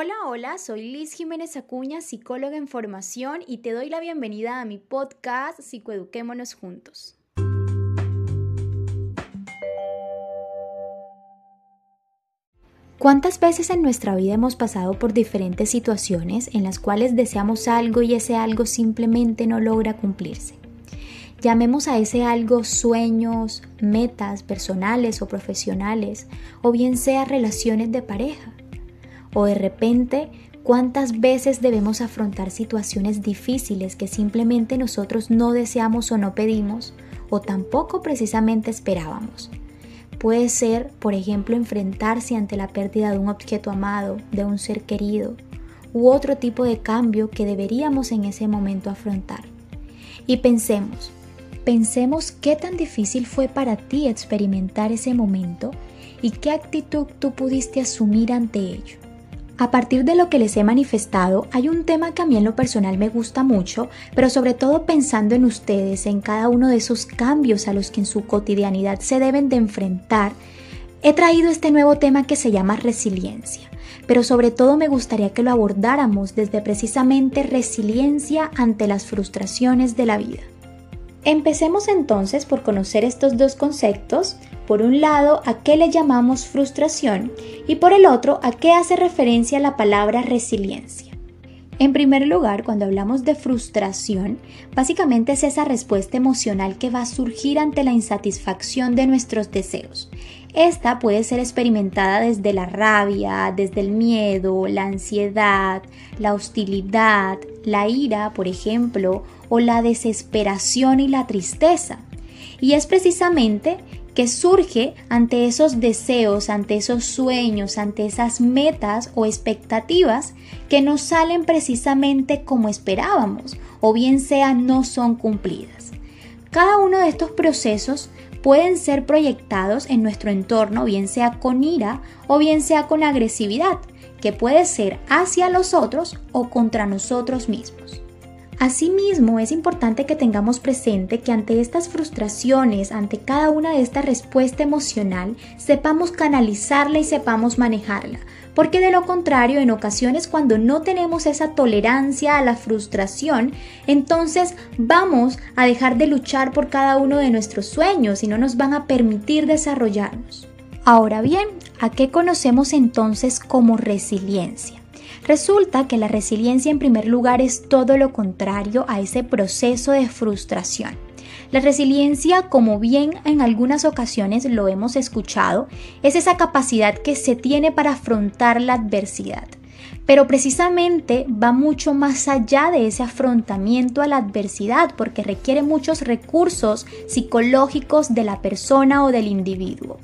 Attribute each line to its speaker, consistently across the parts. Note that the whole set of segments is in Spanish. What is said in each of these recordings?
Speaker 1: Hola, hola, soy Liz Jiménez Acuña, psicóloga en formación y te doy la bienvenida a mi podcast Psicoeduquémonos Juntos. ¿Cuántas veces en nuestra vida hemos pasado por diferentes situaciones en las cuales deseamos algo y ese algo simplemente no logra cumplirse? Llamemos a ese algo sueños, metas personales o profesionales, o bien sea relaciones de pareja. O de repente, ¿cuántas veces debemos afrontar situaciones difíciles que simplemente nosotros no deseamos o no pedimos o tampoco precisamente esperábamos? Puede ser, por ejemplo, enfrentarse ante la pérdida de un objeto amado, de un ser querido, u otro tipo de cambio que deberíamos en ese momento afrontar. Y pensemos, pensemos qué tan difícil fue para ti experimentar ese momento y qué actitud tú pudiste asumir ante ello. A partir de lo que les he manifestado, hay un tema que a mí en lo personal me gusta mucho, pero sobre todo pensando en ustedes, en cada uno de esos cambios a los que en su cotidianidad se deben de enfrentar, he traído este nuevo tema que se llama resiliencia. Pero sobre todo me gustaría que lo abordáramos desde precisamente resiliencia ante las frustraciones de la vida. Empecemos entonces por conocer estos dos conceptos por un lado, a qué le llamamos frustración y por el otro, a qué hace referencia la palabra resiliencia. En primer lugar, cuando hablamos de frustración, básicamente es esa respuesta emocional que va a surgir ante la insatisfacción de nuestros deseos. Esta puede ser experimentada desde la rabia, desde el miedo, la ansiedad, la hostilidad, la ira, por ejemplo, o la desesperación y la tristeza. Y es precisamente que surge ante esos deseos, ante esos sueños, ante esas metas o expectativas que no salen precisamente como esperábamos o bien sea no son cumplidas. Cada uno de estos procesos pueden ser proyectados en nuestro entorno, bien sea con ira o bien sea con agresividad, que puede ser hacia los otros o contra nosotros mismos. Asimismo, es importante que tengamos presente que ante estas frustraciones, ante cada una de estas respuestas emocional, sepamos canalizarla y sepamos manejarla. Porque de lo contrario, en ocasiones cuando no tenemos esa tolerancia a la frustración, entonces vamos a dejar de luchar por cada uno de nuestros sueños y no nos van a permitir desarrollarnos. Ahora bien, ¿a qué conocemos entonces como resiliencia? Resulta que la resiliencia en primer lugar es todo lo contrario a ese proceso de frustración. La resiliencia, como bien en algunas ocasiones lo hemos escuchado, es esa capacidad que se tiene para afrontar la adversidad pero precisamente va mucho más allá de ese afrontamiento a la adversidad porque requiere muchos recursos psicológicos de la persona o del individuo.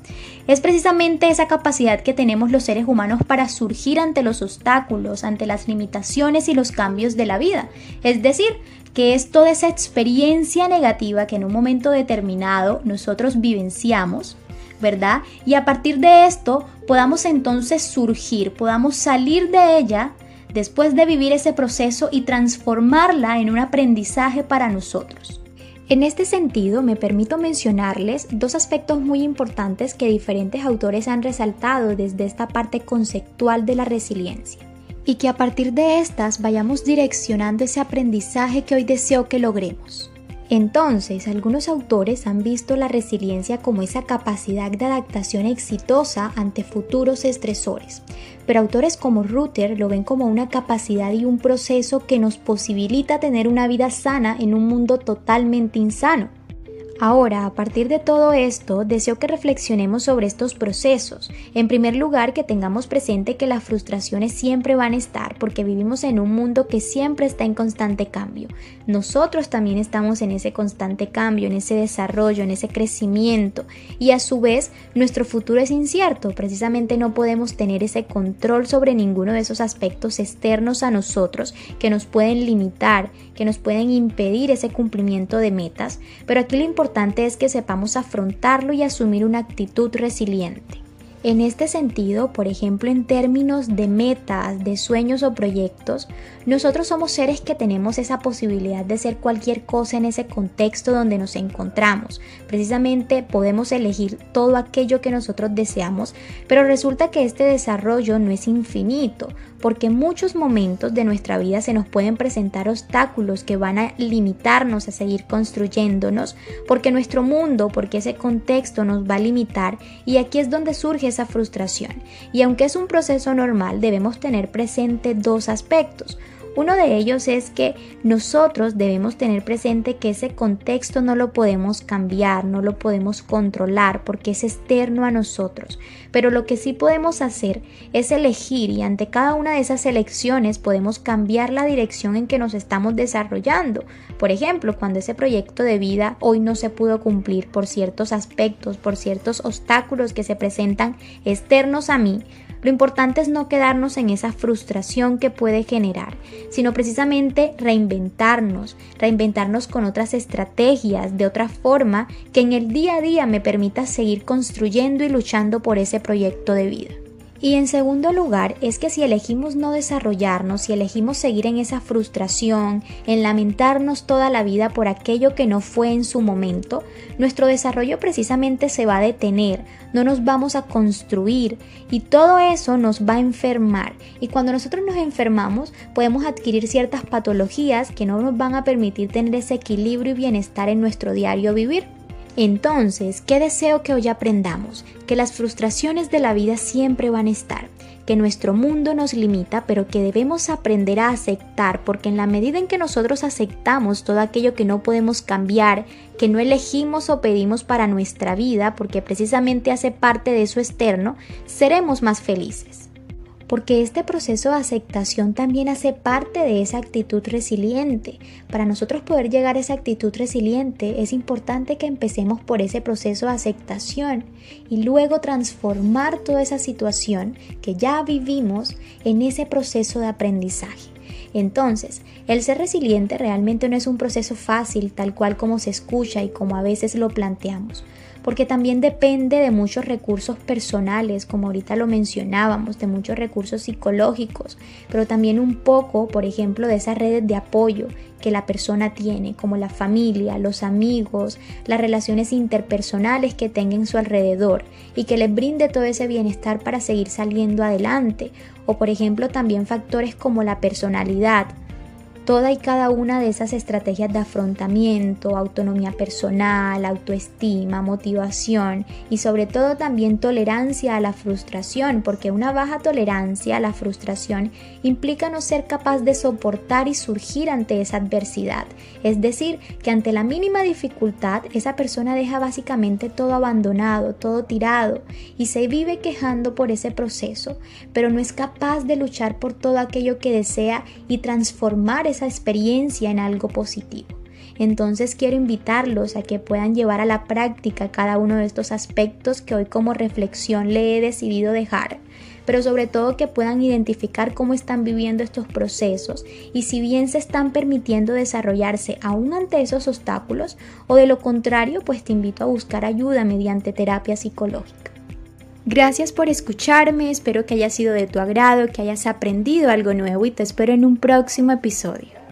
Speaker 1: Es precisamente esa capacidad que tenemos los seres humanos para surgir ante los obstáculos, ante las limitaciones y los cambios de la vida. Es decir, que es toda esa experiencia negativa que en un momento determinado nosotros vivenciamos ¿verdad? Y a partir de esto podamos entonces surgir, podamos salir de ella después de vivir ese proceso y transformarla en un aprendizaje para nosotros. En este sentido, me permito mencionarles dos aspectos muy importantes que diferentes autores han resaltado desde esta parte conceptual de la resiliencia y que a partir de estas vayamos direccionando ese aprendizaje que hoy deseo que logremos. Entonces, algunos autores han visto la resiliencia como esa capacidad de adaptación exitosa ante futuros estresores, pero autores como Ruther lo ven como una capacidad y un proceso que nos posibilita tener una vida sana en un mundo totalmente insano. Ahora, a partir de todo esto, deseo que reflexionemos sobre estos procesos. En primer lugar, que tengamos presente que las frustraciones siempre van a estar porque vivimos en un mundo que siempre está en constante cambio. Nosotros también estamos en ese constante cambio, en ese desarrollo, en ese crecimiento y a su vez nuestro futuro es incierto. Precisamente no podemos tener ese control sobre ninguno de esos aspectos externos a nosotros que nos pueden limitar, que nos pueden impedir ese cumplimiento de metas. Pero aquí lo importante es que sepamos afrontarlo y asumir una actitud resiliente. En este sentido, por ejemplo, en términos de metas, de sueños o proyectos, nosotros somos seres que tenemos esa posibilidad de ser cualquier cosa en ese contexto donde nos encontramos. Precisamente podemos elegir todo aquello que nosotros deseamos, pero resulta que este desarrollo no es infinito, porque en muchos momentos de nuestra vida se nos pueden presentar obstáculos que van a limitarnos a seguir construyéndonos, porque nuestro mundo, porque ese contexto nos va a limitar y aquí es donde surge esa frustración. Y aunque es un proceso normal, debemos tener presente dos aspectos. Uno de ellos es que nosotros debemos tener presente que ese contexto no lo podemos cambiar, no lo podemos controlar porque es externo a nosotros. Pero lo que sí podemos hacer es elegir y ante cada una de esas elecciones podemos cambiar la dirección en que nos estamos desarrollando. Por ejemplo, cuando ese proyecto de vida hoy no se pudo cumplir por ciertos aspectos, por ciertos obstáculos que se presentan externos a mí, lo importante es no quedarnos en esa frustración que puede generar, sino precisamente reinventarnos, reinventarnos con otras estrategias, de otra forma que en el día a día me permita seguir construyendo y luchando por ese proyecto de vida. Y en segundo lugar, es que si elegimos no desarrollarnos, si elegimos seguir en esa frustración, en lamentarnos toda la vida por aquello que no fue en su momento, nuestro desarrollo precisamente se va a detener, no nos vamos a construir y todo eso nos va a enfermar. Y cuando nosotros nos enfermamos, podemos adquirir ciertas patologías que no nos van a permitir tener ese equilibrio y bienestar en nuestro diario vivir. Entonces, ¿qué deseo que hoy aprendamos? Que las frustraciones de la vida siempre van a estar, que nuestro mundo nos limita, pero que debemos aprender a aceptar, porque en la medida en que nosotros aceptamos todo aquello que no podemos cambiar, que no elegimos o pedimos para nuestra vida, porque precisamente hace parte de eso externo, seremos más felices porque este proceso de aceptación también hace parte de esa actitud resiliente. Para nosotros poder llegar a esa actitud resiliente es importante que empecemos por ese proceso de aceptación y luego transformar toda esa situación que ya vivimos en ese proceso de aprendizaje. Entonces, el ser resiliente realmente no es un proceso fácil tal cual como se escucha y como a veces lo planteamos porque también depende de muchos recursos personales, como ahorita lo mencionábamos, de muchos recursos psicológicos, pero también un poco, por ejemplo, de esas redes de apoyo que la persona tiene, como la familia, los amigos, las relaciones interpersonales que tenga en su alrededor y que les brinde todo ese bienestar para seguir saliendo adelante, o por ejemplo también factores como la personalidad, toda y cada una de esas estrategias de afrontamiento, autonomía personal, autoestima, motivación y sobre todo también tolerancia a la frustración, porque una baja tolerancia a la frustración implica no ser capaz de soportar y surgir ante esa adversidad. Es decir, que ante la mínima dificultad esa persona deja básicamente todo abandonado, todo tirado y se vive quejando por ese proceso, pero no es capaz de luchar por todo aquello que desea y transformar esa experiencia en algo positivo. Entonces quiero invitarlos a que puedan llevar a la práctica cada uno de estos aspectos que hoy como reflexión le he decidido dejar, pero sobre todo que puedan identificar cómo están viviendo estos procesos y si bien se están permitiendo desarrollarse aún ante esos obstáculos o de lo contrario, pues te invito a buscar ayuda mediante terapia psicológica. Gracias por escucharme, espero que haya sido de tu agrado, que hayas aprendido algo nuevo y te espero en un próximo episodio.